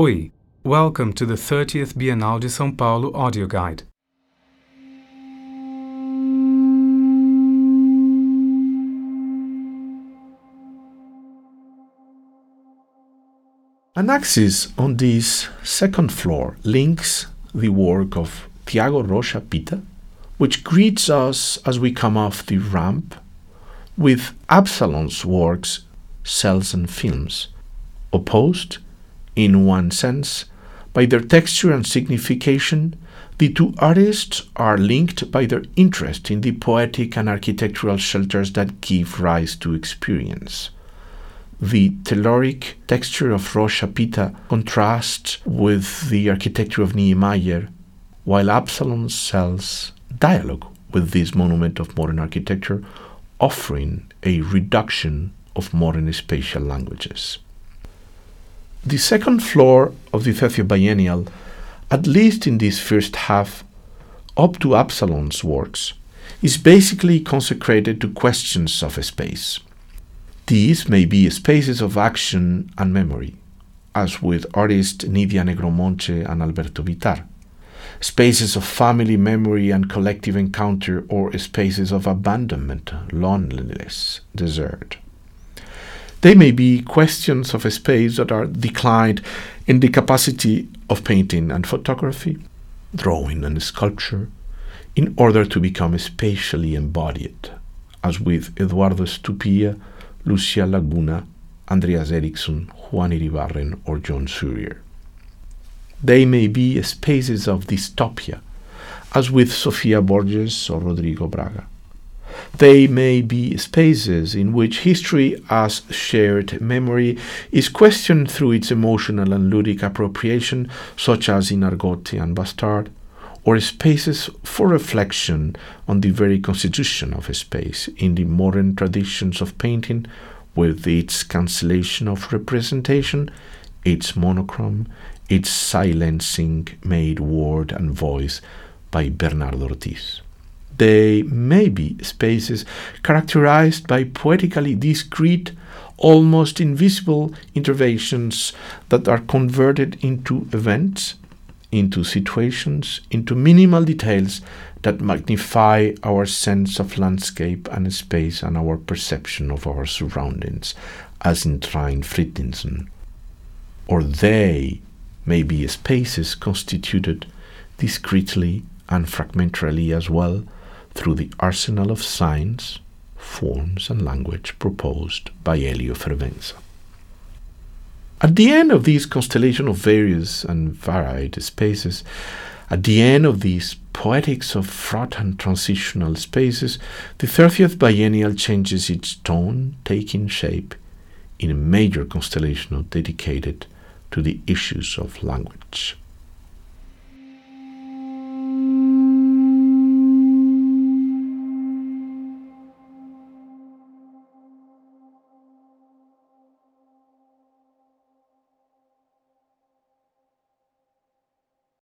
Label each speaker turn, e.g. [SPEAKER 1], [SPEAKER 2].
[SPEAKER 1] Oi, welcome to the 30th Bienal de São Paulo audio guide.
[SPEAKER 2] An axis on this second floor links the work of Thiago Rocha Pitta, which greets us as we come off the ramp, with Absalon's works, Cells and Films, opposed, in one sense, by their texture and signification, the two artists are linked by their interest in the poetic and architectural shelters that give rise to experience. The telluric texture of Rocha Pitta contrasts with the architecture of Niemeyer, while Absalon cells dialogue with this monument of modern architecture, offering a reduction of modern spatial languages. The second floor of the 30th Biennial, at least in this first half, up to Absalon's works, is basically consecrated to questions of space. These may be spaces of action and memory, as with artists Nydia Negromonte and Alberto Bitar, spaces of family memory and collective encounter, or spaces of abandonment, loneliness, desert. They may be questions of a space that are declined in the capacity of painting and photography, drawing and sculpture, in order to become spatially embodied, as with Eduardo Stupia Lucia Laguna, Andreas Eriksson, Juan Iribarren, or John Zurier. They may be spaces of dystopia, as with Sofia Borges or Rodrigo Braga. They may be spaces in which history as shared memory is questioned through its emotional and ludic appropriation, such as in Argote and Bastard, or spaces for reflection on the very constitution of a space in the modern traditions of painting, with its cancellation of representation, its monochrome, its silencing made word and voice by Bernardo Ortiz. They may be spaces characterized by poetically discrete, almost invisible interventions that are converted into events into situations, into minimal details that magnify our sense of landscape and space and our perception of our surroundings, as in Trine Fridtjonsen. Or they may be spaces constituted discretely and fragmentarily as well through the arsenal of signs, forms, and language proposed by Hélio Fervenza. At the end of this constellation of various and varied spaces, at the end of these poetics of fraught and transitional spaces, the 30th biennial changes its tone, taking shape in a major constellation dedicated to the issues of language.